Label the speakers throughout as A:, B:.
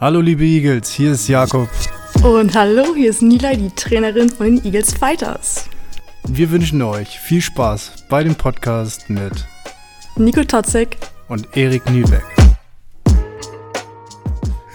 A: Hallo liebe Eagles, hier ist Jakob.
B: Und hallo, hier ist Nila, die Trainerin von den Eagles Fighters.
A: Wir wünschen euch viel Spaß bei dem Podcast mit
B: Nico Totzek
A: und Erik Nübeck.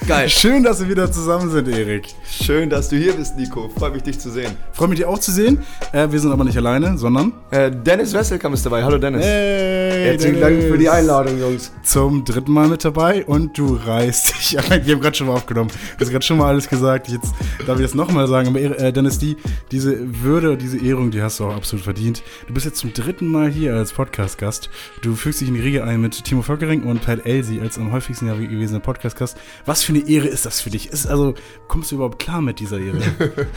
C: Geil.
A: Schön, dass wir wieder zusammen sind, Erik.
C: Schön, dass du hier bist, Nico. Freut mich, dich zu sehen.
A: Freut mich, dich auch zu sehen. Äh, wir sind aber nicht alleine, sondern
C: Äh, Dennis Wesselkamp ist dabei. Hallo, Dennis.
A: Hey,
C: Herzlichen. Dank für die Einladung, Jungs.
A: Zum dritten Mal mit dabei und du reißt dich ein. Wir haben gerade schon mal aufgenommen. Du hast gerade schon mal alles gesagt. Jetzt darf ich das nochmal sagen. Aber äh, Dennis, die, diese Würde, diese Ehrung, die hast du auch absolut verdient. Du bist jetzt zum dritten Mal hier als Podcast-Gast. Du fügst dich in die Riege ein mit Timo Völkering und Pat Elsie als am häufigsten ja gewesene Podcast-Gast. Was für eine Ehre ist das für dich? Ist also, kommst du überhaupt klar mit dieser Ehre?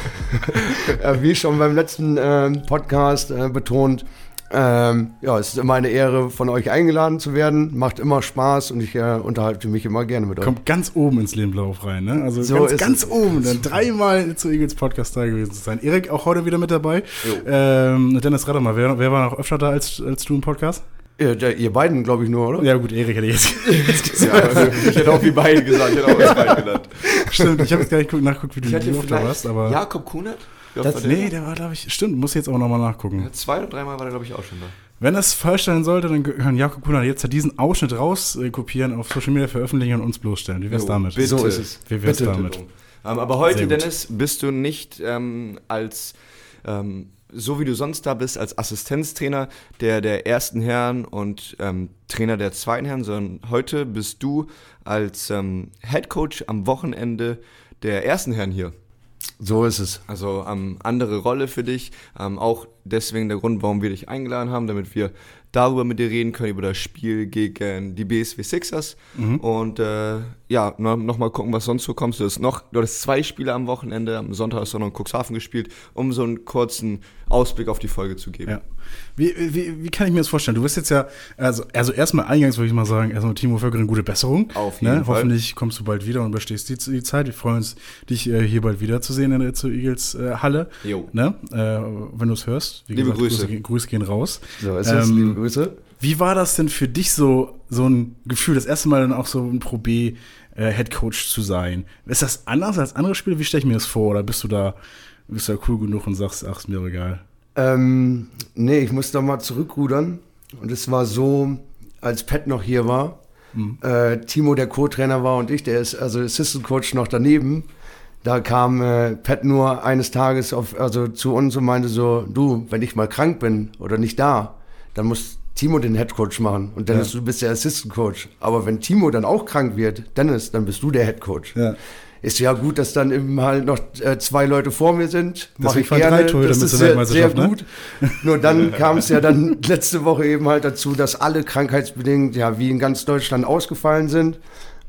C: Äh, wie schon beim letzten ähm, Podcast äh, betont, ähm, ja, es ist immer eine Ehre, von euch eingeladen zu werden. Macht immer Spaß und ich äh, unterhalte mich immer gerne mit euch.
A: Kommt ganz oben ins Lebenlauf rein, ne? Also
C: So
A: ganz, ganz oben, dann dreimal zu Eagles Podcast da gewesen zu sein. Erik auch heute wieder mit dabei. Ähm, Dennis, rate mal, wer, wer war noch öfter da als, als du im Podcast?
C: Ihr, der, ihr beiden, glaube ich, nur, oder?
A: Ja gut, Erik hätte ich jetzt, jetzt gesagt.
C: Ja, ich hätte auch wie beide gesagt. Ich hätte auch als beide genannt.
A: Stimmt, ich habe jetzt gar nicht geguckt- nachgeguckt, wie du
C: Ich
A: wie oft warst, aber
C: Jakob Kunert?
A: Das,
C: der
A: nee, der war, glaube ich, stimmt, muss jetzt auch nochmal nachgucken.
C: Ja, Zwei oder dreimal war der, glaube ich, auch schon da.
A: Wenn das falsch sein sollte, dann können Jakob Kuhner jetzt diesen Ausschnitt raus äh, auf Social Media veröffentlichen und uns bloßstellen. Wie wär's
C: Jo,
A: damit?
C: bitte.
A: So
C: ist es.
A: Wie wär's
C: Bitte.
A: damit?
C: Ähm, aber heute. Dennis, bist du nicht ähm, als, ähm, so wie du sonst da bist, als Assistenztrainer der, der ersten Herren und ähm, Trainer der zweiten Herren, sondern heute bist du als ähm, Head Coach am Wochenende der ersten Herren hier.
D: So ist es.
C: Also ähm, andere Rolle für dich. Ähm, auch deswegen der Grund, warum wir dich eingeladen haben, damit wir darüber mit dir reden können, über das Spiel gegen die BSW Sixers. Und äh, ja, no, noch gucken, was sonst so kommt. Du hast noch, du hattest zwei Spiele am Wochenende. Am Sonntag hast du noch in Cuxhaven gespielt, um so einen kurzen Ausblick auf die Folge zu geben.
A: Ja. Wie, wie, wie kann ich mir das vorstellen? Du bist jetzt ja, also, also erstmal eingangs würde ich mal sagen, erstmal Timo Völkering, gute Besserung.
C: Auf jeden
A: ne?
C: Fall.
A: Hoffentlich kommst du bald wieder und überstehst die, die Zeit. Wir freuen uns, dich äh, hier bald wiederzusehen in der zu Eagles äh, Halle.
C: Jo.
A: Ne? Äh, wenn du es hörst. Wie
C: Liebe Grüße.
A: Grüße. Grüße gehen raus.
D: So ist es.
A: Ähm,
D: Liebe Grüße.
A: Wie war das denn für dich so, so ein Gefühl, das erste Mal dann auch so ein Pro B äh, Head Coach zu sein? Ist das anders als andere Spiele? Wie stelle ich mir das vor? Oder bist du da, bist du da cool genug und sagst, ach, ist mir egal?
D: Ähm, nee, ich muss da mal zurückrudern. Und es war so, als Pat noch hier war, äh, Timo der Co-Trainer war und ich, der ist also Assistant Coach noch daneben. Da kam äh, Pat nur eines Tages auf, also zu uns und meinte so, du, wenn ich mal krank bin oder nicht da, dann muss Timo den Head Coach machen. Und Dennis, du bist der Assistant Coach. Aber wenn Timo dann auch krank wird, Dennis, dann bist du der Head Coach.
A: Ja.
D: Ist ja gut, dass dann eben halt noch äh, zwei Leute vor mir sind. Mach ich gerne.
A: drei Torhüter
D: Das ist sehr, sehr
A: ne?
D: gut. Nur dann kam es ja dann letzte Woche eben halt dazu, dass alle krankheitsbedingt, ja, wie in ganz Deutschland ausgefallen sind.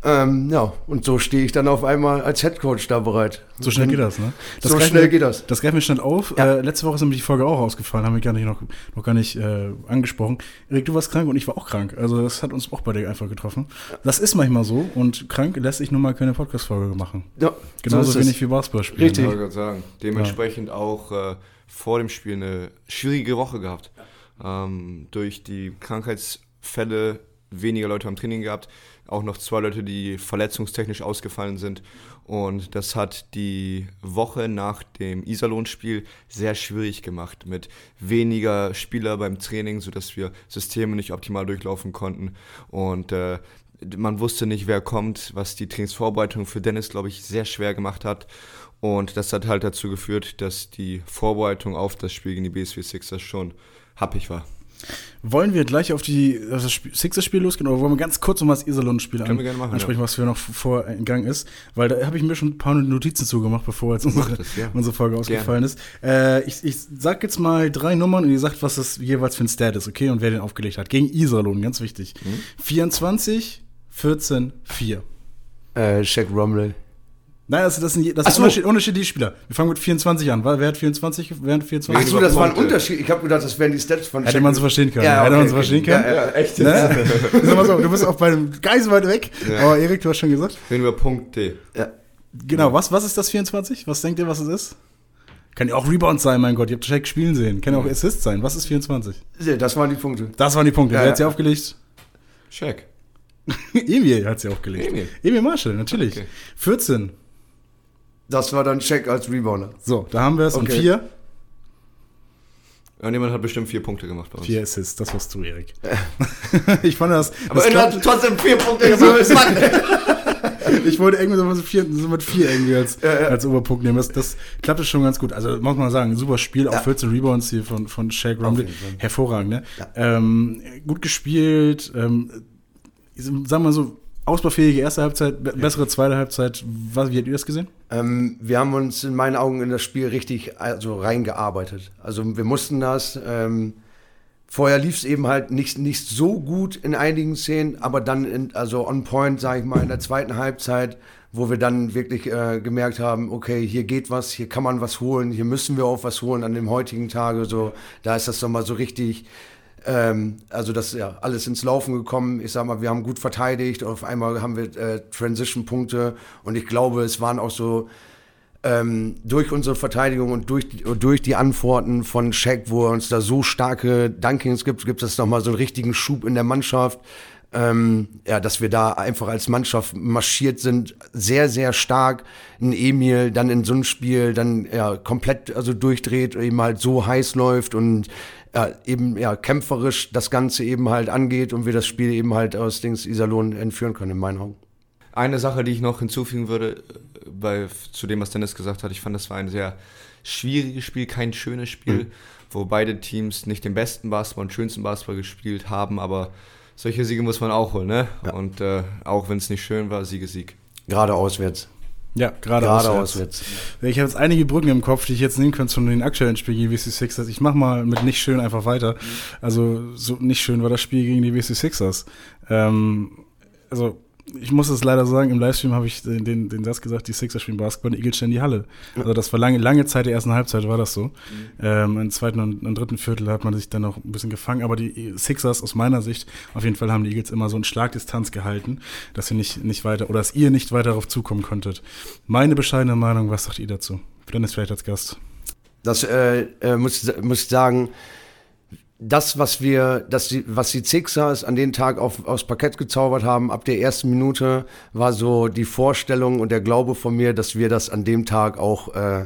D: Ähm, ja, und so stehe ich dann auf einmal als Headcoach da bereit.
A: So schnell geht das, ne?
D: So
A: greifen
D: schnell
A: wir-
D: geht das.
A: Das greifen wir schnell auf.
D: Ja.
A: Äh, letzte Woche ist nämlich die Folge auch ausgefallen, haben wir gar nicht noch, noch gar nicht äh, angesprochen. Erik, du warst krank und ich war auch krank. Also das hat uns auch beide einfach getroffen. Das ist manchmal so und krank lässt sich nun mal keine Podcast-Folge machen.
D: Ja,
A: Genauso
D: so
A: wenig
D: es.
A: wie Basketball spielen.
D: Richtig.
C: Ich wollte gerade sagen. Dementsprechend auch äh, vor dem Spiel eine schwierige Woche gehabt. Ähm, durch die Krankheitsfälle weniger Leute am Training gehabt. Auch noch zwei Leute, die verletzungstechnisch ausgefallen sind. Und das hat die Woche nach dem Iserlohn-Spiel sehr schwierig gemacht. Mit weniger Spieler beim Training, sodass wir Systeme nicht optimal durchlaufen konnten. Und äh, man wusste nicht, wer kommt, was die Trainingsvorbereitung für Dennis, glaube ich, sehr schwer gemacht hat. Und das hat halt dazu geführt, dass die Vorbereitung auf das Spiel gegen die BSW Sixers schon happig war.
A: Wollen wir gleich auf, die, auf das Spiel- Sixers-Spiel losgehen oder wollen wir ganz kurz um das Iserlohn-Spiel
C: machen,
A: ansprechen,
C: ja.
A: was für noch vor in Gang ist? Weil da habe ich mir schon ein paar Notizen zugemacht, bevor jetzt unsere,
C: das, ja.
A: unsere Folge ausgefallen ist. Äh, ich, ich sag jetzt mal drei Nummern und ihr sagt, was das jeweils für ein Stat ist, okay? Und wer den aufgelegt hat. Gegen Iserlohn, ganz wichtig.
C: Mhm.
A: 24, 14, 4.
D: Äh, Shaq Romley.
A: Nein, das, das sind, das sind
D: so.
A: Unterschied, unterschiedliche Spieler. Wir fangen mit 24 an. Wer hat 24? Wer hat 24?
D: Ach so, das war ein. Unterschied. Ich habe gedacht, das wären die Stats von
A: Hätte man so verstehen können.
D: Ja,
A: Hätte
D: okay,
A: man so
D: okay.
A: verstehen können.
D: Ja, ja, echt.
A: Ne? Sag mal so, du bist auch bei dem Geist weit weg.
C: Ja.
A: Aber Erik, du hast schon gesagt.
C: Reden wir Punkte.
D: Ja.
A: Genau, was, was ist das 24? Was denkt ihr, was es ist? Kann ja auch Rebound sein, mein Gott. Ihr habt Shaq spielen sehen. Kann ja auch Assist sein. Was ist 24?
D: Das waren die Punkte.
A: Das waren die Punkte.
D: Ja,
A: Wer hat sie aufgelegt?
C: Check.
A: Emil hat sie aufgelegt.
C: Emil.
A: Emil Marshall, natürlich.
C: Okay.
A: 14.
D: Das war dann Check als Rebounder.
A: So, da haben wir es. Und
D: Okay.
A: 4.
C: Irgendjemand hat bestimmt vier Punkte gemacht bei uns.
A: Vier Assists, das warst du, Erik. ich fand das.
D: Aber
A: das
D: hat trotzdem vier Punkte gemacht.
A: Ich wollte irgendwie so, was vier, so mit vier irgendwie als,
D: Ja, ja.
A: als Oberpunkt nehmen. Das, das klappte schon ganz gut. Also muss man sagen, super Spiel, auch
D: Ja.
A: 14 Rebounds hier von, von Shaq
D: Fall.
A: Hervorragend, ne?
D: Ja.
A: Ähm, gut gespielt, ähm, sagen wir mal so, ausbaufähige erste Halbzeit, be bessere zweite Halbzeit. Was, wie habt ihr das gesehen?
D: Ähm, wir haben uns in meinen Augen in das Spiel richtig also reingearbeitet. Also wir mussten das. Ähm, vorher lief es eben halt nicht, nicht so gut in einigen Szenen, aber dann in, also on point, sage ich mal, in der zweiten Halbzeit, wo wir dann wirklich äh, gemerkt haben, okay, hier geht was, hier kann man was holen, hier müssen wir auch was holen an dem heutigen Tage. So, da ist das nochmal so richtig ähm, also das ist ja alles ins Laufen gekommen. Ich sag mal, wir haben gut verteidigt. Auf einmal haben wir äh, Transition-Punkte und ich glaube, es waren auch so ähm, durch unsere Verteidigung und durch, durch die Antworten von Shaq, wo er uns da so starke Dunkings gibt, gibt es nochmal so einen richtigen Schub in der Mannschaft. Ähm, ja, dass wir da einfach als Mannschaft marschiert sind, sehr, sehr stark. Ein Emil dann in so ein Spiel dann ja komplett also durchdreht, eben halt so heiß läuft und ja, eben ja kämpferisch das Ganze eben halt angeht und wir das Spiel eben halt aus Dings Iserlohn entführen können, in meinen Augen.
C: Eine Sache, die ich noch hinzufügen würde, bei, zu dem, was Dennis gesagt hat, ich fand, das war ein sehr schwieriges Spiel, kein schönes Spiel, wo beide Teams nicht den besten Basketball und schönsten Basketball gespielt haben, aber solche Siege muss man auch holen, ne?
D: Ja.
C: Und äh, auch wenn es nicht schön war, Sieg ist Sieg.
D: Gerade auswärts.
A: Ja, gerade,
D: Gerade
A: auswärts.
D: auswärts.
A: Ich habe jetzt einige Brücken im Kopf, die ich jetzt nehmen könnte zu den aktuellen Spielen gegen die WC Sixers. Ich mache mal mit nicht schön einfach weiter. Also so nicht schön war das Spiel gegen die WC Sixers. Ähm, also ich muss es leider sagen, im Livestream habe ich den, den, den Satz gesagt, die Sixers spielen Basketball, die Eagles stellen die Halle. Also das war lange, lange Zeit der ersten Halbzeit war das so. Ähm, Im zweiten und, und dritten Viertel hat man sich dann noch ein bisschen gefangen, aber die Sixers aus meiner Sicht, auf jeden Fall haben die Eagles immer so eine Schlagdistanz gehalten, dass sie nicht, nicht weiter, oder dass ihr nicht weiter darauf zukommen konntet. Meine bescheidene Meinung, was sagt ihr dazu? Dennis vielleicht als Gast.
D: Das äh, äh, muss, muss ich sagen, das, was wir, das, was die Sixers an den Tag auf, aufs Parkett gezaubert haben, ab der ersten Minute, war so die Vorstellung und der Glaube von mir, dass wir das an dem Tag auch äh,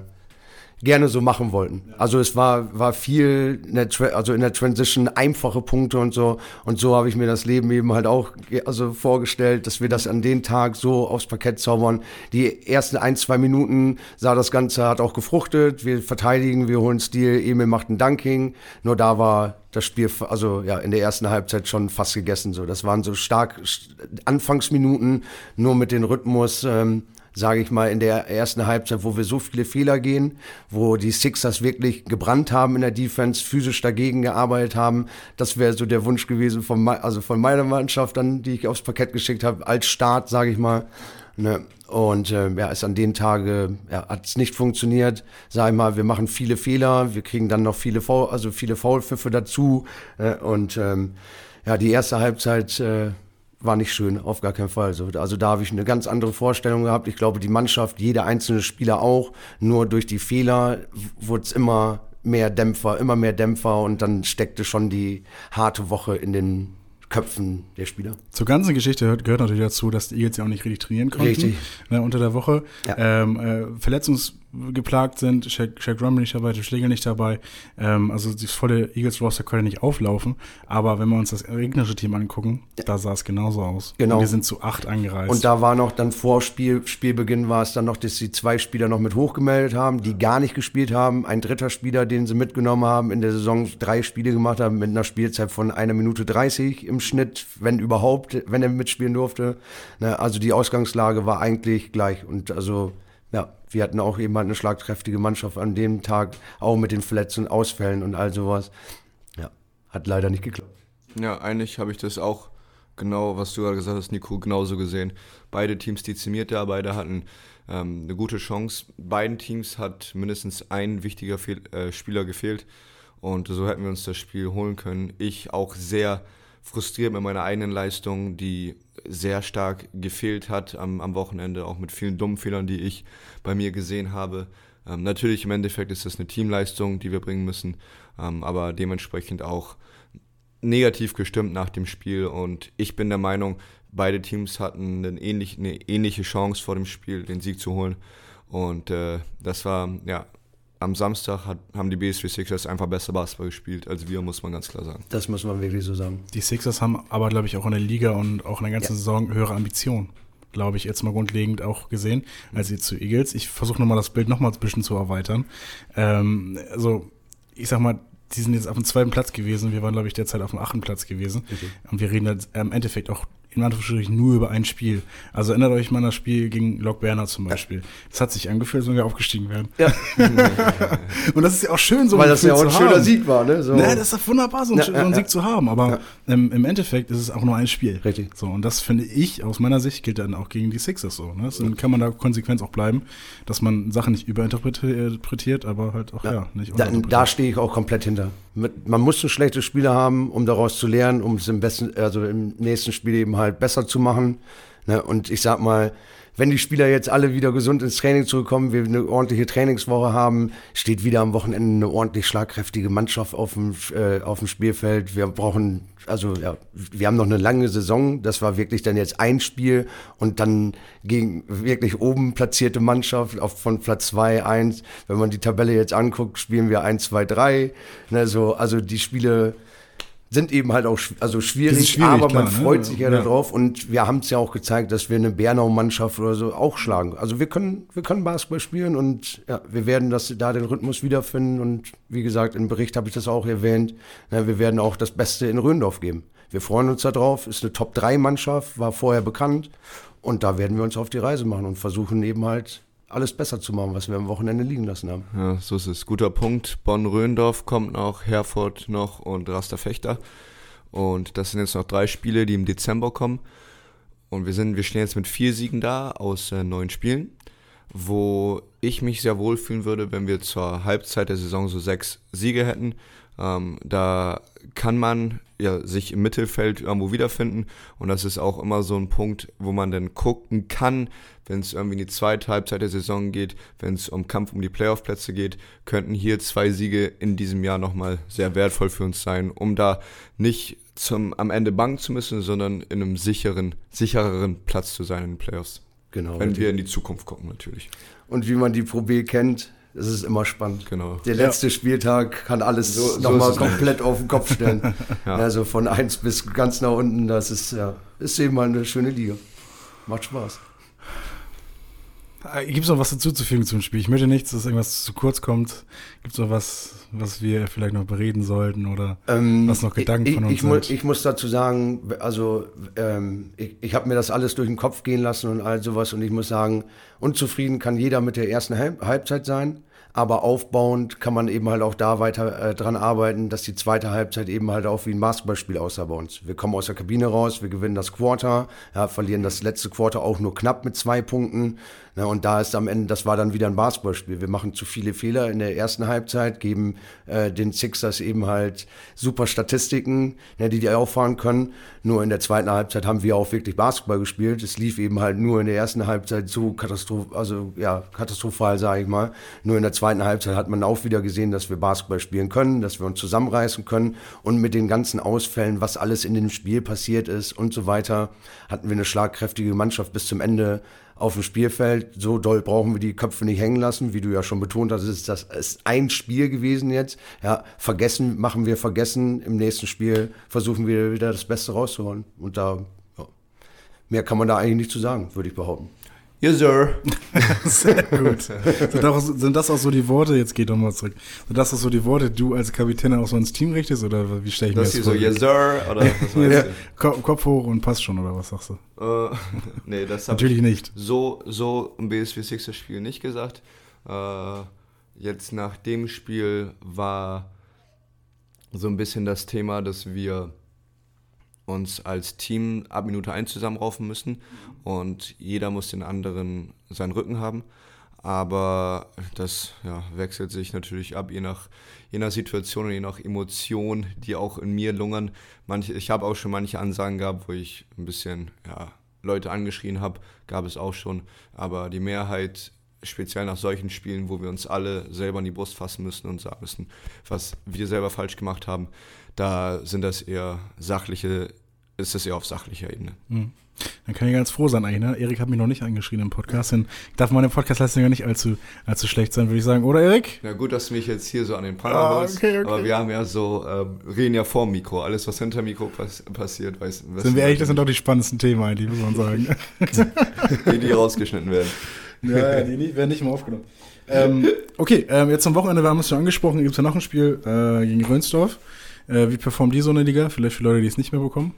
D: gerne so machen wollten. Also es war, war viel in der, also in der Transition einfache Punkte und so. Und so habe ich mir das Leben eben halt auch also vorgestellt, dass wir das an den Tag so aufs Parkett zaubern. Die ersten ein, zwei Minuten sah das Ganze, hat auch gefruchtet. Wir verteidigen, wir holen Stil, Emil macht ein Dunking. Nur da war das Spiel, also ja, in der ersten Halbzeit schon fast gegessen. So, das waren so stark st- Anfangsminuten, nur mit dem Rhythmus. Ähm, sage ich mal, in der ersten Halbzeit, wo wir so viele Fehler gehen, wo die Sixers wirklich gebrannt haben in der Defense, physisch dagegen gearbeitet haben. Das wäre so der Wunsch gewesen von, also von meiner Mannschaft, dann, die ich aufs Parkett geschickt habe, als Start, sage ich mal. Ne? Und äh, ja, ist an den Tage ja, hat es nicht funktioniert. Sag ich mal, wir machen viele Fehler, wir kriegen dann noch viele Foul, also viele Foulpfiffe dazu. Äh, und ähm, ja, die erste Halbzeit äh, war nicht schön, auf gar keinen Fall. So, also da habe ich eine ganz andere Vorstellung gehabt. Ich glaube, die Mannschaft, jeder einzelne Spieler auch. Nur durch die Fehler wurde es immer mehr Dämpfer, immer mehr Dämpfer und dann steckte schon die harte Woche in den Köpfen der Spieler.
A: Zur ganzen Geschichte gehört, natürlich dazu, dass die Eagles ja auch nicht richtig trainieren konnten
D: Richtig.
A: Ne, unter der Woche.
D: Ja.
A: Ähm, äh, verletzungsgeplagt sind, Shaq, Shaq Rumble nicht dabei, der Schläger nicht dabei. Ähm, also das volle Eagles-Roster konnte nicht auflaufen. Aber wenn wir uns das gegnerische Team angucken, da sah es genauso aus.
D: Genau.
A: Und wir sind zu acht angereist.
D: Und da war noch dann vor Spiel, Spielbeginn war es dann noch, dass sie zwei Spieler noch mit hochgemeldet haben, die gar nicht gespielt haben. Ein dritter Spieler, den sie mitgenommen haben, in der Saison drei Spiele gemacht haben mit einer Spielzeit von einer Minute 30 im Schnitt, wenn überhaupt, wenn er mitspielen durfte. Ne, also die Ausgangslage war eigentlich gleich. Und also, ja, wir hatten auch eben eine schlagkräftige Mannschaft an dem Tag, auch mit den Verletzungen, Ausfällen und all sowas. Ja, hat leider nicht geklappt.
C: Ja, eigentlich habe ich das auch genau, was du gerade gesagt hast, Nico, genauso gesehen. Beide Teams dezimiert da, beide hatten ähm, eine gute Chance. Beiden Teams hat mindestens ein wichtiger Fehl, äh, Spieler gefehlt und so hätten wir uns das Spiel holen können. Ich auch sehr frustriert mit meiner eigenen Leistung, die sehr stark gefehlt hat am, am Wochenende, auch mit vielen dummen Fehlern, die ich bei mir gesehen habe. Ähm, natürlich im Endeffekt ist das eine Teamleistung, die wir bringen müssen, ähm, aber dementsprechend auch negativ gestimmt nach dem Spiel und ich bin der Meinung, beide Teams hatten eine ähnliche, eine ähnliche Chance vor dem Spiel, den Sieg zu holen. Und äh, das war, ja, am Samstag hat, haben die BSW Sixers einfach besser Basketball gespielt als wir, muss man ganz klar sagen.
D: Das muss man wirklich so sagen.
A: Die Sixers haben aber, glaube ich, auch in der Liga und auch in der ganzen ja. Saison höhere Ambitionen glaube ich, jetzt mal grundlegend auch gesehen, als sie zu Eagles. Ich versuche nochmal das Bild nochmal ein bisschen zu erweitern. Ähm, also, ich sag mal, die sind jetzt auf dem zweiten Platz gewesen. Wir waren, glaube ich, derzeit auf dem achten Platz gewesen. Okay. Und wir reden jetzt im Endeffekt auch in Anführungsstrichen nur über ein Spiel. Also erinnert euch mal an das Spiel gegen Lok Berner zum Beispiel. Ja. Das hat sich angefühlt, als wenn wir aufgestiegen wären. Ja. und das ist ja auch schön, so
D: Weil das ja auch ein schöner haben. Sieg war, ne?
A: So. Ne, das ist doch wunderbar, so, ein, ja, so einen Sieg zu haben. Aber ähm, im Endeffekt ist es auch nur ein Spiel.
D: Richtig.
A: So, und das finde ich, aus meiner Sicht, gilt dann auch gegen die Sixers so. Ne? Dann kann man da konsequent auch bleiben, dass man Sachen nicht überinterpretiert, aber halt auch, ja, nicht
D: Da, da stehe ich auch komplett hinter. Man muss ein schlechtes Spiel haben, um daraus zu lernen, um es im besten, also im nächsten Spiel eben halt besser zu machen. Ne? Und ich sag mal, wenn die Spieler jetzt alle wieder gesund ins Training zurückkommen, wir eine ordentliche Trainingswoche haben, steht wieder am Wochenende eine ordentlich schlagkräftige Mannschaft auf dem, äh, auf dem Spielfeld. Wir brauchen, also ja, wir haben noch eine lange Saison. Das war wirklich dann jetzt ein Spiel und dann gegen wirklich oben platzierte Mannschaft auf, von Platz 2, 1. Wenn man die Tabelle jetzt anguckt, spielen wir 1, 2, 3. Ne, so, also die Spiele sind eben halt auch also schwierig, schwierig aber klar, man ne? freut sich ja, ja. darauf und wir haben es ja auch gezeigt, dass wir eine Bernau-Mannschaft oder so auch schlagen. Also wir können, wir können Basketball spielen und ja, wir werden das, da den Rhythmus wiederfinden und wie gesagt, im Bericht habe ich das auch erwähnt, ja, wir werden auch das Beste in Röndorf geben. Wir freuen uns darauf, ist eine Top-3-Mannschaft, war vorher bekannt und da werden wir uns auf die Reise machen und versuchen eben halt alles besser zu machen, was wir am Wochenende liegen lassen haben.
C: Ja, so ist es. Guter Punkt. Bonn-Röndorf kommt noch, Herford noch und Rasterfechter. Und das sind jetzt noch drei Spiele, die im Dezember kommen. Und wir sind, wir stehen jetzt mit vier Siegen da aus äh, neun Spielen, wo ich mich sehr wohl fühlen würde, wenn wir zur Halbzeit der Saison so sechs Siege hätten. Ähm, da kann man ja, sich im Mittelfeld irgendwo wiederfinden. Und das ist auch immer so ein Punkt, wo man dann gucken kann, wenn es irgendwie in die zweite Halbzeit der Saison geht, wenn es um Kampf um die Playoff-Plätze geht, könnten hier zwei Siege in diesem Jahr nochmal sehr wertvoll für uns sein, um da nicht zum, am Ende bangen zu müssen, sondern in einem sicheren, sichereren Platz zu sein in den Playoffs. Genau. Wenn wir in die Zukunft gucken, natürlich.
D: Und wie man die Pro B kennt, das ist immer spannend.
C: Genau.
D: Der letzte ja. Spieltag kann alles so, nochmal so komplett auf den Kopf stellen. ja. Also von 1 bis ganz nach unten, das ist, ja, ist eben mal eine schöne Liga. Macht Spaß.
A: Gibt es noch was dazuzufügen zum Spiel? Ich möchte nichts, dass irgendwas zu kurz kommt. Gibt es noch was, was wir vielleicht noch bereden sollten oder ähm, was noch Gedanken
D: ich,
A: von uns
D: ich, sind? ich muss dazu sagen, also ähm, ich, ich habe mir das alles durch den Kopf gehen lassen und all sowas und ich muss sagen, unzufrieden kann jeder mit der ersten Halbzeit sein aber aufbauend kann man eben halt auch da weiter äh, dran arbeiten, dass die zweite Halbzeit eben halt auch wie ein Basketballspiel aussah bei uns. Wir kommen aus der Kabine raus, wir gewinnen das Quarter, ja, verlieren das letzte Quarter auch nur knapp mit zwei Punkten. Ja, und da ist am Ende, das war dann wieder ein Basketballspiel. Wir machen zu viele Fehler in der ersten Halbzeit, geben äh, den Sixers eben halt super Statistiken, ja, die die auffahren können. Nur in der zweiten Halbzeit haben wir auch wirklich Basketball gespielt. Es lief eben halt nur in der ersten Halbzeit so katastroph also ja, katastrophal, sage ich mal. Nur in der zweiten Halbzeit hat man auch wieder gesehen, dass wir Basketball spielen können, dass wir uns zusammenreißen können. Und mit den ganzen Ausfällen, was alles in dem Spiel passiert ist und so weiter, hatten wir eine schlagkräftige Mannschaft bis zum Ende auf dem Spielfeld. So doll brauchen wir die Köpfe nicht hängen lassen, wie du ja schon betont hast. Ist das ist ein Spiel gewesen jetzt. Ja, vergessen machen wir vergessen. Im nächsten Spiel versuchen wir wieder das Beste rauszuholen. Und da ja, mehr kann man da eigentlich nicht zu sagen, würde ich behaupten.
C: Yes, sir.
A: Sehr gut. Sind, auch, sind, das auch so die Worte, jetzt geht doch mal zurück, sind das auch so die Worte, die du als Kapitän auch so ins Team richtest oder wie stelle ich mir das, das
C: vor? so, yes, sir, oder was
A: ja, Kopf hoch und passt schon, oder was sagst
C: du? Uh, nee, das
A: Natürlich nicht.
C: So, so im BSW Sixer Spiel nicht gesagt. Uh, jetzt nach dem Spiel war so ein bisschen das Thema, dass wir uns als Team ab Minute 1 zusammenraufen müssen und jeder muss den anderen seinen Rücken haben. Aber das ja, wechselt sich natürlich ab, je nach, je nach Situation und je nach Emotion, die auch in mir lungern. Manche, ich habe auch schon manche Ansagen gehabt, wo ich ein bisschen ja, Leute angeschrien habe, gab es auch schon. Aber die Mehrheit, speziell nach solchen Spielen, wo wir uns alle selber in die Brust fassen müssen und sagen müssen, was wir selber falsch gemacht haben, da sind das eher sachliche ist es eher auf sachlicher Ebene.
A: Mhm. Dann kann ich ganz froh sein eigentlich, ne? Erik hat mich noch nicht angeschrien im Podcast. Dann darf meine Podcast-Leistung ja nicht allzu, allzu schlecht sein, würde ich sagen. Oder, Erik?
C: Na gut, dass du mich jetzt hier so an den Pranger
A: Ah, okay, okay.
C: Aber wir haben ja so, äh, reden ja vor dem Mikro. Alles, was hinter Mikro pass passiert, weiß
A: Sind wir ehrlich, das sind doch die spannendsten Themen eigentlich, muss man sagen.
C: die, die rausgeschnitten werden.
A: ja, die nicht, werden nicht mehr aufgenommen. Ähm, okay, ähm, jetzt am Wochenende, wir haben es schon angesprochen, gibt es ja noch ein Spiel äh, gegen Rönsdorf. Äh, wie performt die so in der Liga? Vielleicht für Leute, die es nicht mehr bekommen.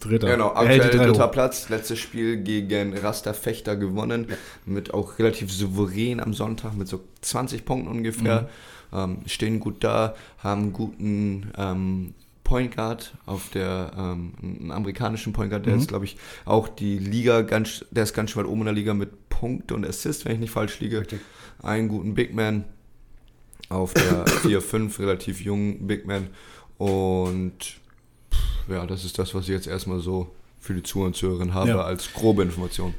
A: Dritter.
C: Genau, aktuell dritter
A: hoch.
C: Platz. Letztes Spiel gegen Raster Fechter gewonnen. Mit auch relativ souverän am Sonntag mit so 20 Punkten ungefähr. Ähm, stehen gut da, haben einen guten ähm, Point Guard auf der, ähm, einen amerikanischen Point Guard, der ist, glaube ich, auch die Liga ganz, der ist ganz schön weit oben in der Liga mit Punkt und Assist, wenn ich nicht falsch liege. Einen guten Big Man auf der 4-5, relativ jungen Big Man. Und ja, das ist das, was ich jetzt erstmal so für die Zuhörer und Zuhörerinnen habe,
A: Ja.
C: als grobe Information.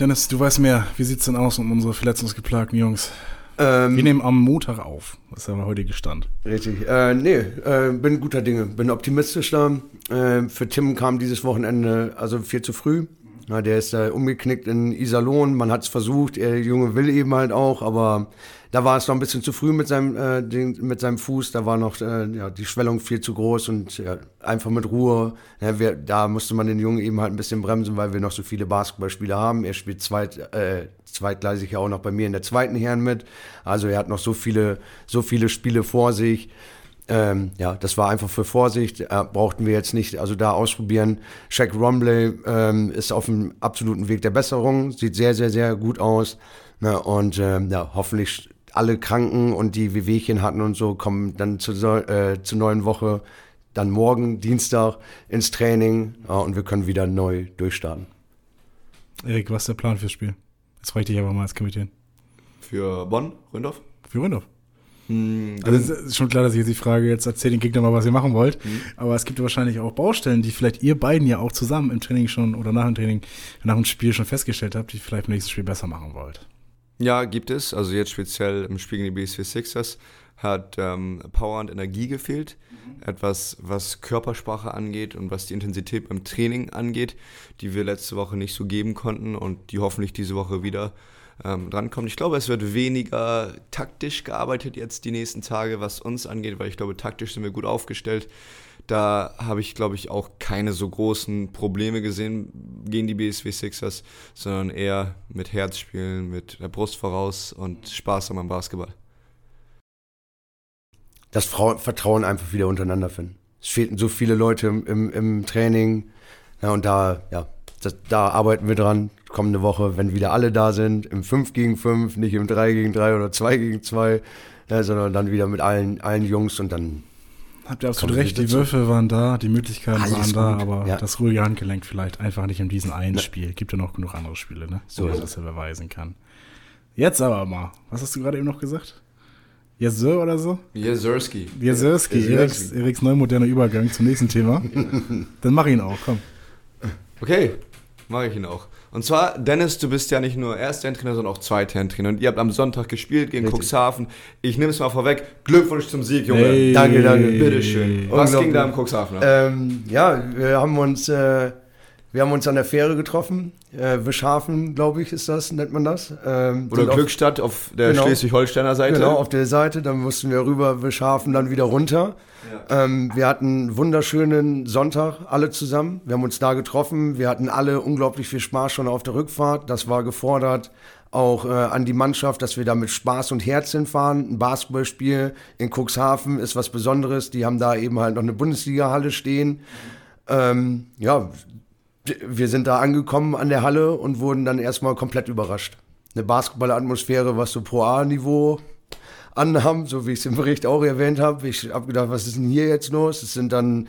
A: Dennis, du weißt mehr. Wie sieht's denn aus um unsere verletzungsgeplagten Jungs?
D: Ähm,
A: Wir nehmen am Montag auf. Das ist ja der heutige Stand.
D: Richtig. Äh, nee, äh, bin guter Dinge, bin optimistisch da. Äh, für Tim kam dieses Wochenende also viel zu früh. Na, der ist äh, umgeknickt in Iserlohn, man hat es versucht, er, der Junge will eben halt auch, aber da war es noch ein bisschen zu früh mit seinem, äh, Ding, mit seinem Fuß, da war noch äh, ja, die Schwellung viel zu groß und ja, einfach mit Ruhe. Ja, wir, da musste man den Jungen eben halt ein bisschen bremsen, weil wir noch so viele Basketballspieler haben. Er spielt zweit, äh, zweitgleisig ja auch noch bei mir in der zweiten Herren mit. Also er hat noch so viele, so viele Spiele vor sich. Ähm, ja, das war einfach für Vorsicht, äh, brauchten wir jetzt nicht, also da ausprobieren. Shaq Romley ähm, ist auf dem absoluten Weg der Besserung, sieht sehr, sehr, sehr gut aus. Ne, und ähm, ja, hoffentlich alle Kranken und die Wehwehchen hatten und so kommen dann zur, so- äh, zur neuen Woche, dann morgen, Dienstag, ins Training ja, und wir können wieder neu durchstarten.
A: Erik, was ist der Plan fürs Spiel? Jetzt frage ich dich aber mal als Kapitän.
C: Für Bonn, Ründorf?
A: Für Ründorf.
C: Hm,
A: Also es ist schon klar, dass ich jetzt die Frage jetzt erzähle den Gegner mal, was ihr machen wollt.
C: Mhm.
A: Aber es gibt wahrscheinlich auch Baustellen, die vielleicht ihr beiden ja auch zusammen im Training schon oder nach dem Training, nach dem Spiel schon festgestellt habt, die vielleicht im nächsten Spiel besser machen wollt.
C: Ja, gibt es. Also jetzt speziell im Spiel gegen die BSW Sixers hat ähm, Power und Energie gefehlt. Etwas, was Körpersprache angeht und was die Intensität beim Training angeht, die wir letzte Woche nicht so geben konnten und die hoffentlich diese Woche wieder ähm, drankommen. Ich glaube, es wird weniger taktisch gearbeitet jetzt die nächsten Tage, was uns angeht, weil ich glaube, taktisch sind wir gut aufgestellt. Da habe ich, glaube ich, auch keine so großen Probleme gesehen gegen die BSW Sixers, sondern eher mit Herz spielen, mit der Brust voraus und Spaß am Basketball.
D: das Vertrauen einfach wieder untereinander finden. Es fehlten so viele Leute im, im, im Training. Ja, und da, ja, das, da arbeiten wir dran. Kommende Woche, wenn wieder alle da sind, im 5 gegen 5, nicht im 3 gegen 3 oder 2 gegen 2, ja, sondern dann wieder mit allen, allen Jungs und dann
A: Habt ihr absolut recht, die. Würfe waren da, die Möglichkeiten
D: Alles
A: waren da,
D: gut,
A: aber
D: ja.
A: das ruhige Handgelenk vielleicht einfach nicht in diesem einen
D: Ne.
A: Spiel. Gibt ja noch genug andere Spiele, ne?
D: So
A: Wo er das ja beweisen kann. Jetzt aber mal, was hast du gerade eben noch gesagt? Yes, Sir oder so?
C: Jeserski.
A: Jeserski,
D: Jeserski.
A: Eriks, Eriks neumoderner Übergang zum nächsten Thema. Dann mach ihn auch, komm.
C: Okay, mache ich ihn auch. Und zwar, Dennis, du bist ja nicht nur Erstherrentrainer, sondern auch Zweitherrentrainer. Und ihr habt am Sonntag gespielt gegen
D: Richtig.
C: Cuxhaven. Ich nehme es mal vorweg. Glückwunsch zum Sieg, Junge.
A: Hey.
D: Danke, danke.
C: Bitteschön. Was ging da im Cuxhaven?
D: Ähm, ja, wir haben uns, äh, wir haben uns an der Fähre getroffen. Äh, Wischhafen, glaube ich, ist das, nennt man das. Ähm,
C: Oder Glückstadt auf der
D: Genau.
C: Schleswig-Holsteiner Seite.
D: Genau, auf der Seite. Dann mussten wir rüber Wischhafen, dann wieder runter. Ähm, wir hatten einen wunderschönen Sonntag, alle zusammen. Wir haben uns da getroffen. Wir hatten alle unglaublich viel Spaß schon auf der Rückfahrt. Das war gefordert. Auch äh, an die Mannschaft, dass wir da mit Spaß und Herz hinfahren. Ein Basketballspiel in Cuxhaven ist was Besonderes. Die haben da eben halt noch eine Bundesliga-Halle stehen. Ähm, ja, wir sind da angekommen an der Halle und wurden dann erstmal komplett überrascht. Eine Basketballatmosphäre, was so Pro A-Niveau anhaben, so wie ich es im Bericht auch erwähnt habe. Ich habe gedacht, was ist denn hier jetzt los? Es sind dann,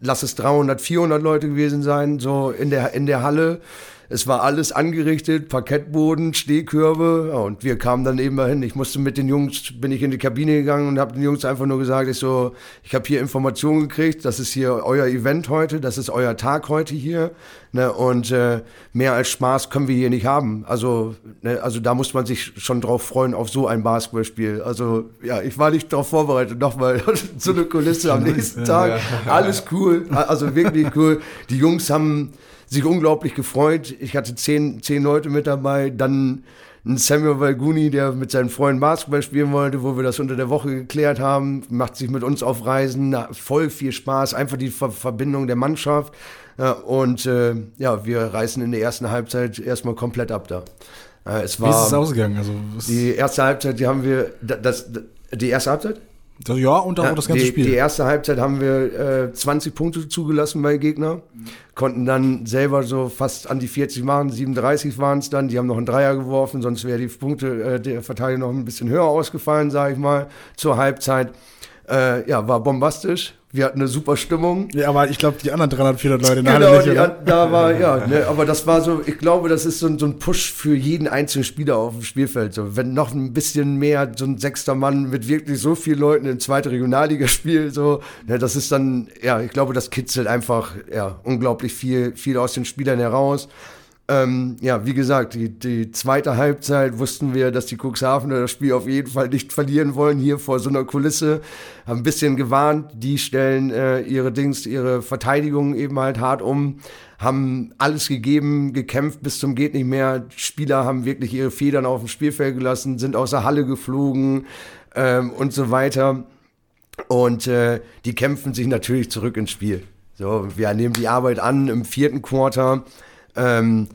D: lass es 300, 400 Leute gewesen sein, so in der, in der Halle. Es war alles angerichtet, Parkettboden, Stehkörbe ja, und wir kamen dann eben dahin. Ich musste mit den Jungs, bin ich in die Kabine gegangen und habe den Jungs einfach nur gesagt, ich so, ich habe hier Informationen gekriegt, das ist hier euer Event heute, das ist euer Tag heute hier ne, und äh, mehr als Spaß können wir hier nicht haben. Also, ne, also da muss man sich schon drauf freuen auf so ein Basketballspiel. Also ja, ich war nicht darauf vorbereitet, nochmal so eine Kulisse am nächsten Tag, alles cool, also wirklich cool. Die Jungs haben sich unglaublich gefreut. Ich hatte zehn, zehn Leute mit dabei, dann ein Samuel Valguni, der mit seinen Freunden Basketball spielen wollte, wo wir das unter der Woche geklärt haben, macht sich mit uns auf Reisen, voll viel Spaß, einfach die Ver Verbindung der Mannschaft. Und äh, ja, wir reißen in der ersten Halbzeit erstmal komplett ab da. Äh, es war,
A: Wie ist es ausgegangen? Also,
D: die erste Halbzeit, die haben wir, das, das, die erste Halbzeit?
A: Das, ja, und auch
D: Ja,
A: das ganze
D: die,
A: Spiel.
D: Die erste Halbzeit haben wir äh, 20 Punkte zugelassen bei Gegner, konnten dann selber so fast an die 40 machen, 37 waren es dann, die haben noch einen Dreier geworfen, sonst wäre die Punkte äh, der Verteidigung noch ein bisschen höher ausgefallen, sage ich mal, zur Halbzeit. Äh, ja, war bombastisch. Wir hatten eine super Stimmung.
A: ja, aber ich glaube, die anderen 300, 400 Leute in der
D: Genau,
A: Halle nicht,
D: hat- da war, ja, ne, aber das war so, ich glaube, das ist so, ein- so ein Push für jeden einzelnen Spieler auf dem Spielfeld. So, wenn noch ein bisschen mehr, so ein sechster Mann mit wirklich so vielen Leuten in zweite Regionalliga spielt, so, ne, das ist dann, ja, ich glaube, das kitzelt einfach, ja, unglaublich viel, viel aus den Spielern heraus. Ähm, ja, wie gesagt, die, die zweite Halbzeit wussten wir, dass die Cuxhavener das Spiel auf jeden Fall nicht verlieren wollen, hier vor so einer Kulisse. Haben ein bisschen gewarnt, die stellen äh, ihre Dings, ihre Verteidigung eben halt hart um, haben alles gegeben, gekämpft bis zum geht nicht mehr. Spieler haben wirklich ihre Federn auf dem Spielfeld gelassen, sind aus der Halle geflogen ähm, und so weiter. Und äh, die kämpfen sich natürlich zurück ins Spiel. So, wir nehmen die Arbeit an im vierten Quarter. Ähm,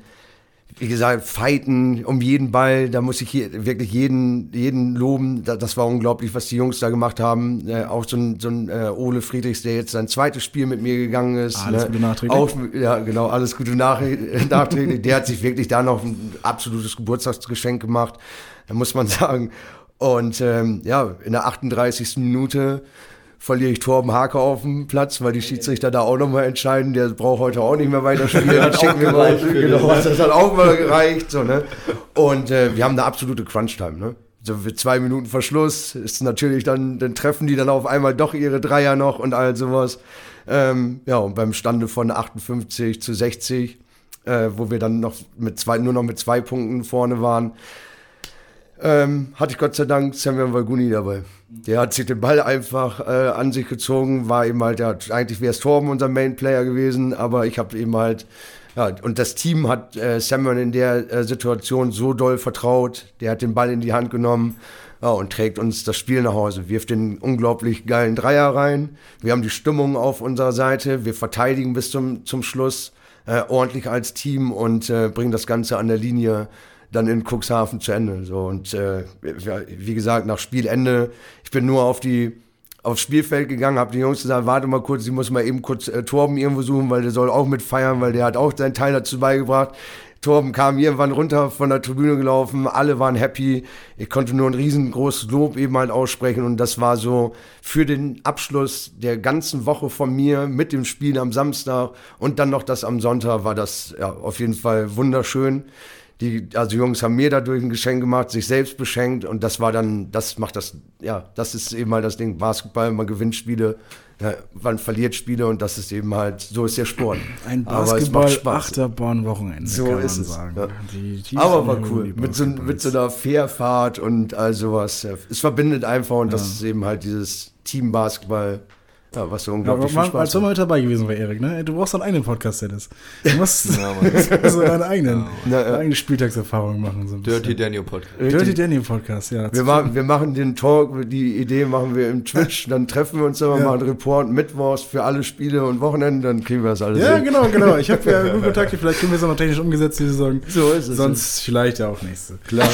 D: wie gesagt, fighten um jeden Ball, da muss ich hier wirklich jeden, jeden loben. Da, das war unglaublich, was die Jungs da gemacht haben. Äh, auch so ein, so ein äh, Ole Friedrichs, der jetzt sein zweites Spiel mit mir gegangen ist.
A: Alles
D: ne?
A: Gute nachträglich.
D: Auch, ja, genau, alles Gute nach, nachträglich. Der hat sich wirklich da noch ein absolutes Geburtstagsgeschenk gemacht. Da muss man sagen. Und ähm, ja, in der 38. Minute verliere ich Torben Hake auf dem Platz, weil die Schiedsrichter da auch nochmal entscheiden. Der braucht heute auch nicht mehr weiterspielen. Dann schicken wir mal, genau, das hat auch mal gereicht. So, ne? Und äh, wir haben eine absolute Crunch-Time. Ne? So für zwei Minuten Verschluss ist natürlich dann, dann treffen die dann auf einmal doch ihre Dreier noch und all sowas. Ähm, ja, und beim Stande von 58 zu 60, äh, wo wir dann noch mit zwei, nur noch mit zwei Punkten vorne waren, ähm, hatte ich Gott sei Dank Samuel Valguni dabei. Der hat sich den Ball einfach äh, an sich gezogen, war eben halt, ja, eigentlich wäre es Torben unser Main-Player gewesen, aber ich habe eben halt, ja, und das Team hat äh, Samuel in der äh, Situation so doll vertraut, der hat den Ball in die Hand genommen ja, und trägt uns das Spiel nach Hause, wirft den unglaublich geilen Dreier rein, wir haben die Stimmung auf unserer Seite, wir verteidigen bis zum, zum Schluss äh, ordentlich als Team und äh, bringen das Ganze an der Linie dann in Cuxhaven zu Ende. So und äh, wie gesagt, nach Spielende, ich bin nur auf die aufs Spielfeld gegangen, habe den Jungs gesagt, warte mal kurz, ich muss mal eben kurz äh, Torben irgendwo suchen, weil der soll auch mitfeiern, weil der hat auch seinen Teil dazu beigebracht. Torben kam irgendwann runter von der Tribüne gelaufen, alle waren happy. Ich konnte nur ein riesengroßes Lob eben halt aussprechen und das war so für den Abschluss der ganzen Woche von mir mit dem Spiel am Samstag und dann noch das am Sonntag war das ja auf jeden Fall wunderschön. Die, also Jungs haben mir dadurch ein Geschenk gemacht, sich selbst beschenkt und das war dann, das macht das, ja, das ist eben halt das Ding, Basketball, man gewinnt Spiele, ja, man verliert Spiele und das ist eben halt, so ist der Sport.
A: Ein
D: Aber es macht
A: Basketball
D: Spaß.
A: Achterbahn-Wochenende,
D: So
A: kann man
D: ist es,
A: sagen.
D: ja.
A: Die tiefsten
D: Aber war cool,
A: die
D: mit so, mit so einer Fairfahrt und all sowas. ja. Es verbindet einfach und das ist eben halt dieses Team-Basketball, ja, was so
A: Ja, aber
D: unglaublich viel
A: mal,
D: Spaß
A: als du
D: macht.
A: mal mit dabei gewesen wäre, Erik, ne? Du brauchst deinen eigenen Podcast, Dennis. Du musst
C: Ja,
A: also deine eigenen,
D: Ja, ja.
A: deine eigene Spieltagserfahrung machen. So
C: Dirty. Daniel Podcast.
A: Dirty Daniel Podcast, ja.
D: Wir, machen, wir machen den Talk, die Idee machen wir im Twitch, dann treffen wir uns immer,
A: Ja.
D: machen einen Report mittwochs für alle Spiele und Wochenenden, dann kriegen wir das alles
A: Ja,
D: hin.
A: genau, genau. Ich habe ja gute Kontakte, vielleicht kriegen wir es auch noch technisch umgesetzt, die Saison.
D: So ist es.
A: Sonst vielleicht ja auch nächste.
D: Klar.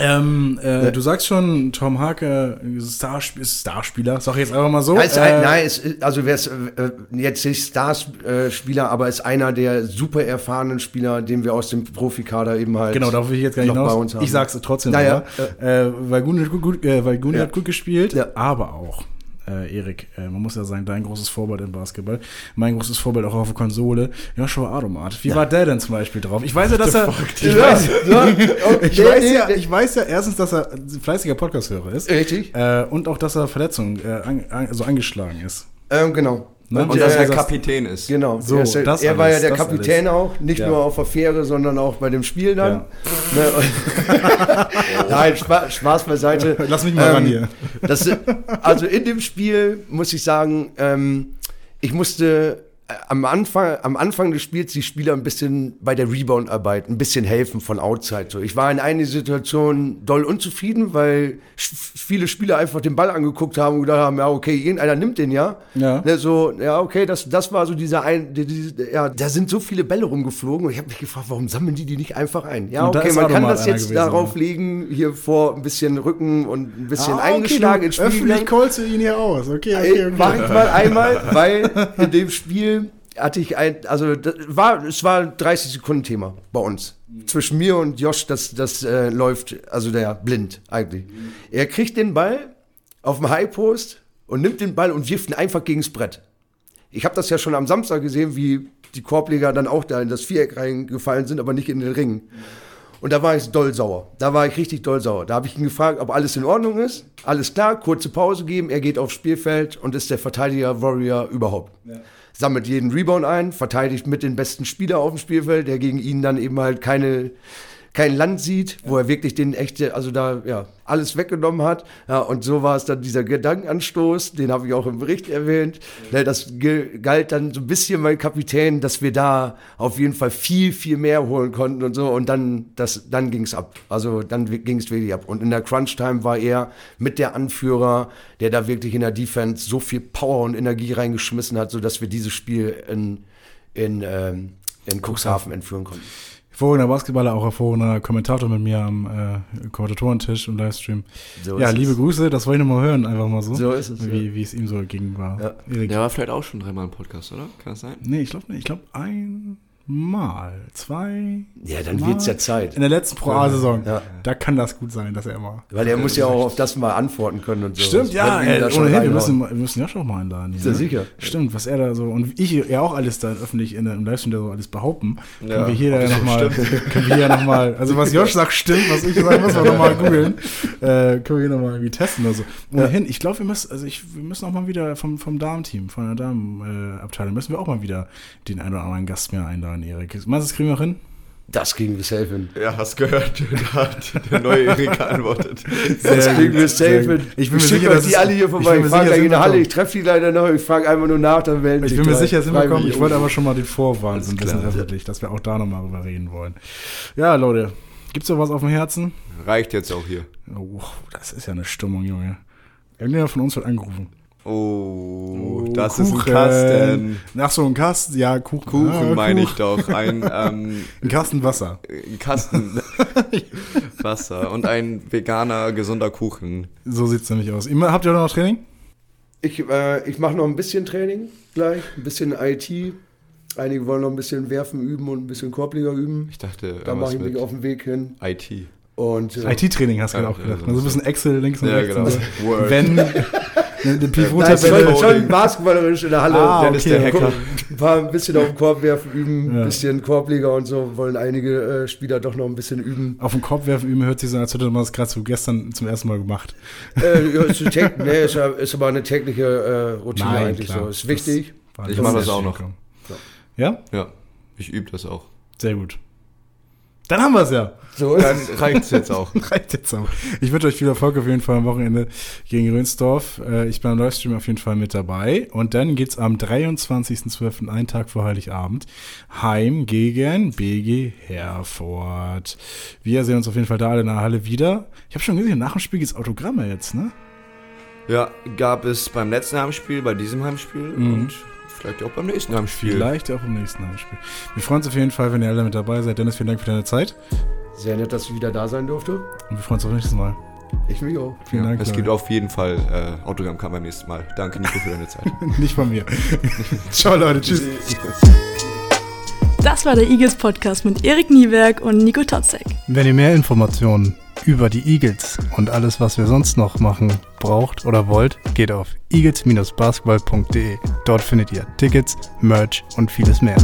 A: Ähm, äh, Du sagst schon, Tom Hake Starsp ist Starspieler, sag ich jetzt einfach mal so.
D: Ja, ist
A: Äh,
D: ein, nein, ist, also wer ist äh, jetzt nicht Stars-Spieler, aber ist einer der super erfahrenen Spieler, den wir aus dem Profikader eben halt.
A: Genau, darauf will ich jetzt gar nicht
D: noch bei
A: hinaus.
D: uns haben.
A: Ich sag's trotzdem
D: Naja,
A: aber, äh, weil Guni, hat gut, gut, äh, weil Guni
D: Ja.
A: hat gut gespielt,
D: Ja.
A: aber auch, äh, Erik, äh, man muss ja sagen, dein großes Vorbild im Basketball, mein großes Vorbild auch auf der Konsole, Joshua Adomat. Wie war der denn zum Beispiel drauf? Ich weiß ja, dass er, ich,
D: Ja,
A: weiß,
D: ja,
A: ich, weiß ja, ja erstens, dass er ein fleißiger Podcast-Hörer ist.
D: Richtig.
A: Äh, und auch, dass er Verletzung, äh, an, an, also angeschlagen ist.
D: Ähm, genau.
A: Ne?
C: Und dass
D: äh,
C: er
A: das-
C: Kapitän ist.
D: Genau.
A: So,
D: er ist,
A: das
D: er war
A: alles,
D: ja der Kapitän
A: alles.
D: auch, nicht
A: Ja.
D: nur auf der Fähre, sondern auch bei dem Spiel dann.
A: Ja.
D: Ne, und- Nein, Spaß, Spaß beiseite.
A: Lass mich mal ran hier.
D: Das, also in dem Spiel muss ich sagen, ähm, ich musste am Anfang, am Anfang des Spiels die Spieler ein bisschen bei der Rebound-Arbeit, ein bisschen helfen von Outside. So. Ich war in einigen Situationen doll unzufrieden, weil viele Spieler einfach den Ball angeguckt haben und gedacht haben, ja, okay, irgendeiner nimmt den ja.
A: Ja.
D: Ne, so, ja, okay, das, das war so dieser ein, die, die, ja, da sind so viele Bälle rumgeflogen und ich habe mich gefragt, warum sammeln die die nicht einfach ein? Ja,
A: Und
D: okay, man kann das
A: einer
D: jetzt
A: gewesen,
D: darauf
A: ja.
D: legen, hier vor ein bisschen Rücken und ein bisschen
A: Ah, okay,
D: eingeschlagen ins Spiel.
A: Öffentlich callst du ihn hier aus. Okay, okay, okay.
D: Mach ich mal einmal, weil in dem Spiel hatte ich ein, also das war, es war ein 30 Sekunden Thema bei uns. Zwischen mir und Josh, das, das äh, läuft, also der blind eigentlich. Er kriegt den Ball auf dem High Post und nimmt den Ball und wirft ihn einfach gegens Brett. Ich habe das ja schon am Samstag gesehen, wie die Korbleger dann auch da in das Viereck reingefallen sind, aber nicht in den Ring. Und da war ich doll sauer. Da war ich richtig doll sauer. Da habe ich ihn gefragt, ob alles in Ordnung ist. Alles klar, kurze Pause geben. Er geht aufs Spielfeld und ist der Verteidiger-Warrior überhaupt. Sammelt jeden Rebound ein, verteidigt mit den besten Spieler auf dem Spielfeld, der gegen ihn dann eben halt keine, kein Land sieht, wo er wirklich den echte, also da ja alles weggenommen hat. Ja, und so war es dann dieser Gedankenanstoß, den habe ich auch im Bericht erwähnt. Ne, Das galt dann so ein bisschen mein Kapitän, dass wir da auf jeden Fall viel, viel mehr holen konnten und so. Und dann, das, dann ging es ab. Also dann ging es wirklich ab. Und in der Crunch-Time war er mit der Anführer, der da wirklich in der Defense so viel Power und Energie reingeschmissen hat, sodass wir dieses Spiel in, in, ähm, in Cuxhaven entführen konnten.
A: Hervorragender Basketballer, auch hervorragender Kommentator mit mir am äh, Kommentatorentisch im Livestream.
D: So
A: ja, liebe
D: es.
A: Grüße, das wollte ich nochmal hören, einfach mal so.
D: So ist es,
A: Wie,
D: ja.
A: wie es ihm so ging war.
D: Ja.
C: Der war vielleicht auch schon dreimal im Podcast, oder? Kann das sein?
A: Nee, ich glaube nicht. Ich glaube einmal, zwei.
D: Ja, dann
A: Mal.
D: wird's ja Zeit.
A: In der letzten Pro A-Saison.
D: Ja.
A: Da kann das gut sein, dass er immer.
D: Weil er muss ja auch auf das mal antworten können und so.
A: Stimmt, ja,
D: wird
A: ey, ohnehin, wir müssen, wir müssen ja schon mal einladen. hier,
D: Ist ja
A: ne?
D: sicher.
A: Stimmt, was er da so, und ich ja auch alles da öffentlich in, der- im Livestream da so alles behaupten, können
C: Ja,
A: wir hier ja nochmal, können wir hier nochmal, also was Josh sagt, stimmt, was ich sage, müssen wir nochmal googeln, äh, können wir hier nochmal irgendwie testen oder so. Ohnehin, ich glaube, wir müssen, also ich, wir müssen auch mal wieder vom, vom Damenteam, von der Damenabteilung, äh, Abteilung, müssen wir auch mal wieder den einen oder anderen Gast mehr einladen, Erik. Meinst du, das kriegen wir auch hin?
D: Das kriegen wir safe hin.
C: Ja, hast gehört. Da hat der neue Erik geantwortet.
D: Das kriegen wir safe hin.
A: Ich bin mir sicher, dass
D: die alle hier
A: ich
D: vorbei. Ich,
A: mir
D: frage in der Halle, ich treffe die leider noch. Ich frage einfach nur nach, dann melden
A: Ich bin mir
D: drei
A: sicher, sind wir kommen. Ich wollte aber schon mal den Vorwahn so ein bisschen
C: klar.
A: öffentlich, dass wir auch da nochmal drüber reden wollen. Ja, Leute, gibt's noch was auf dem Herzen?
C: Reicht jetzt auch hier.
A: Oh, das ist ja eine Stimmung, Junge. Irgendjemand von uns wird angerufen.
C: Oh,
A: Oh,
C: das ist ein
A: Kuchen.
C: Kasten.
A: Ach so, ein Kasten, ja, Kuchen.
C: Kuchen
A: Ah,
C: meine ich
A: Kuchen.
C: doch. Ein, ähm,
A: Ein Kasten Wasser.
C: ein Kasten Wasser und ein veganer, gesunder Kuchen.
A: So sieht's nämlich aus. Immer, habt ihr noch Training?
D: Ich, äh, ich mache noch ein bisschen Training gleich, ein bisschen IT. Einige wollen noch ein bisschen Werfen üben und ein bisschen Korbleger üben.
C: Ich dachte,
D: Da mache ich mich auf den Weg hin.
C: IT.
D: Und äh,
A: IT-Training hast du
C: Ja,
A: ja, auch gedacht.
C: so
A: Also ein bisschen Excel links und
C: Ja,
A: rechts.
C: genau. Word.
A: Wenn eine, eine
D: Nein, schon,
A: Pivot-Tabelle.
D: schon basketballerisch in der Halle.
A: Ah,
C: Dennis
A: okay,
C: der Hacker.
D: Ein paar ein bisschen auf den Korb werfen üben, ein
A: Ja.
D: bisschen Korbleger und so wollen einige äh, Spieler doch noch ein bisschen üben.
A: Auf den Kopf werfen üben hört sich so an, als hätte man das gerade so gestern zum ersten Mal gemacht.
D: äh, ja, ist, nee, ist, ja- ist aber eine tägliche äh, Routine
A: Nein,
D: eigentlich
A: klar.
D: so. Ist wichtig.
A: War-
C: Ich mach das auch noch.
A: gekommen. Ja?
C: Ja, ich übe das auch.
A: Sehr gut. Dann haben wir es ja.
D: So ist
C: Dann
D: es.
C: reicht es jetzt auch.
A: Reicht jetzt auch. Ich wünsche euch viel Erfolg auf jeden Fall am Wochenende gegen Rönsdorf. Äh, Ich bin am Livestream auf jeden Fall mit dabei. Und dann geht's am 23.12., einen Tag vor Heiligabend, heim gegen BG Herford. Wir sehen uns auf jeden Fall da alle in der Halle wieder. Ich habe schon gesehen, nach dem Spiel gibt's Autogramme jetzt, ne?
C: Ja, gab es beim letzten Heimspiel, bei diesem Heimspiel
A: Mhm.
C: und vielleicht auch beim nächsten Heimspiel.
A: Vielleicht auch im nächsten Heimspiel. Wir freuen uns auf jeden Fall, wenn ihr alle mit dabei seid. Dennis, vielen Dank für deine Zeit.
D: Sehr nett, dass ich wieder da sein durfte.
A: Und wir freuen uns auf nächstes Mal.
D: Ich mich auch.
A: Vielen
C: Ja,
A: Dank.
C: es gibt auf jeden Fall äh, Autogrammkarten beim nächsten Mal. Danke, Nico, für deine Zeit.
A: Nicht von mir. Ciao, Leute. Tschüss.
B: Das war der Eagles Podcast mit Erik Nieberg und Nico Totzek.
E: Wenn ihr mehr Informationen über die Eagles und alles, was wir sonst noch machen, braucht oder wollt, geht auf eagles-basketball.de. Dort findet ihr Tickets, Merch und vieles mehr.